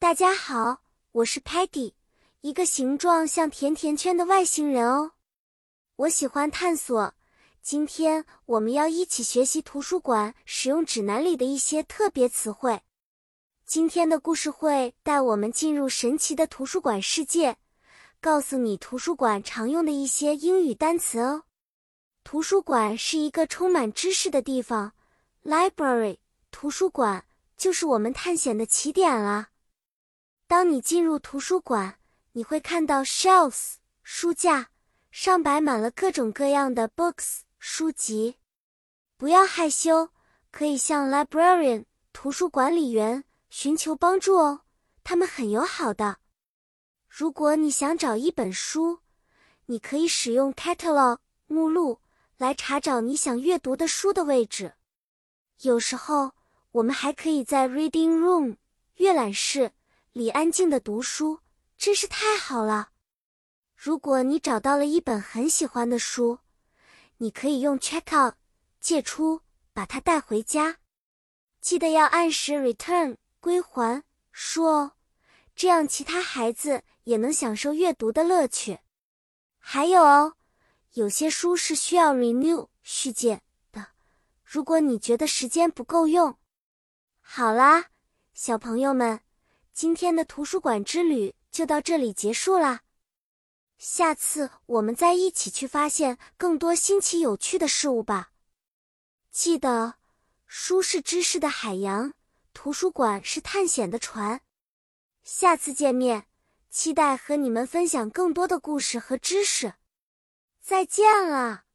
大家好，我是 Patty，一个形状像甜甜圈的外星人哦。我喜欢探索。今天我们要一起学习图书馆使用指南里的一些特别词汇。今天的故事会带我们进入神奇的图书馆世界，告诉你图书馆常用的一些英语单词哦。图书馆是一个充满知识的地方，Library 图书馆就是我们探险的起点啦。当你进入图书馆，你会看到 shelves 书架上摆满了各种各样的 books 书籍。不要害羞，可以向 librarian 图书管理员寻求帮助哦，他们很友好的。如果你想找一本书，你可以使用 catalog 目录来查找你想阅读的书的位置。有时候，我们还可以在 reading room 阅览室。里安静的读书真是太好了。如果你找到了一本很喜欢的书，你可以用 check out 借出，把它带回家。记得要按时 return 归还书哦，这样其他孩子也能享受阅读的乐趣。还有哦，有些书是需要 renew 续借的。如果你觉得时间不够用，好啦，小朋友们。今天的图书馆之旅就到这里结束啦，下次我们再一起去发现更多新奇有趣的事物吧。记得，书是知识的海洋，图书馆是探险的船。下次见面，期待和你们分享更多的故事和知识。再见了。